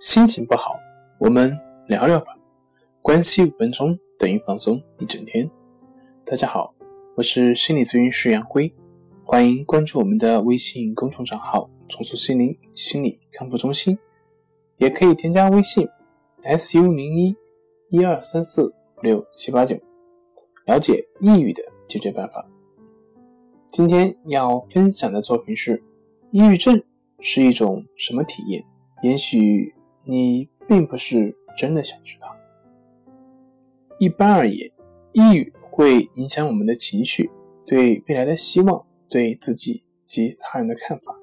心情不好，我们聊聊吧。关系五分钟等于放松一整天。大家好，我是心理咨询师杨辉，欢迎关注我们的微信公众账号“重塑心灵心理康复中心”，也可以添加微信 “s u 零一一二三四五六七八九”，了解抑郁的解决办法。今天要分享的作品是：抑郁症是一种什么体验？也许你并不是真的想知道。一般而言，抑郁会影响我们的情绪、对未来的希望、对自己及他人的看法，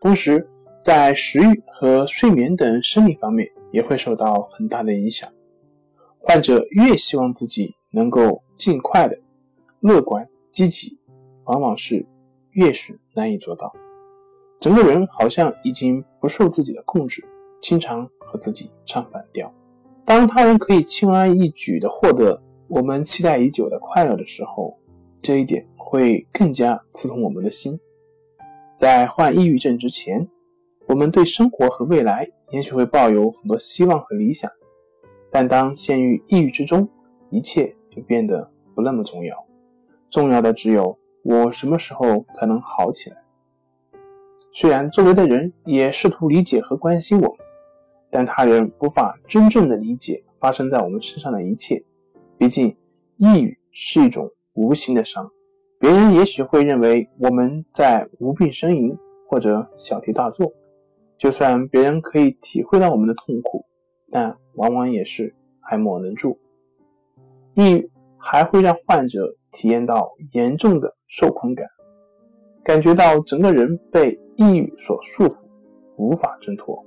同时在食欲和睡眠等生理方面也会受到很大的影响。患者越希望自己能够尽快的乐观积极。往往是越是难以做到，整个人好像已经不受自己的控制，经常和自己唱反调。当他人可以轻而易举地获得我们期待已久的快乐的时候，这一点会更加刺痛我们的心。在患抑郁症之前，我们对生活和未来也许会抱有很多希望和理想，但当陷于抑郁之中，一切就变得不那么重要，重要的只有。我什么时候才能好起来？虽然周围的人也试图理解和关心我们，但他人无法真正的理解发生在我们身上的一切。毕竟，抑郁是一种无形的伤，别人也许会认为我们在无病呻吟或者小题大做。就算别人可以体会到我们的痛苦，但往往也是爱莫能助。抑郁还会让患者体验到严重的。受困感，感觉到整个人被抑郁所束缚，无法挣脱。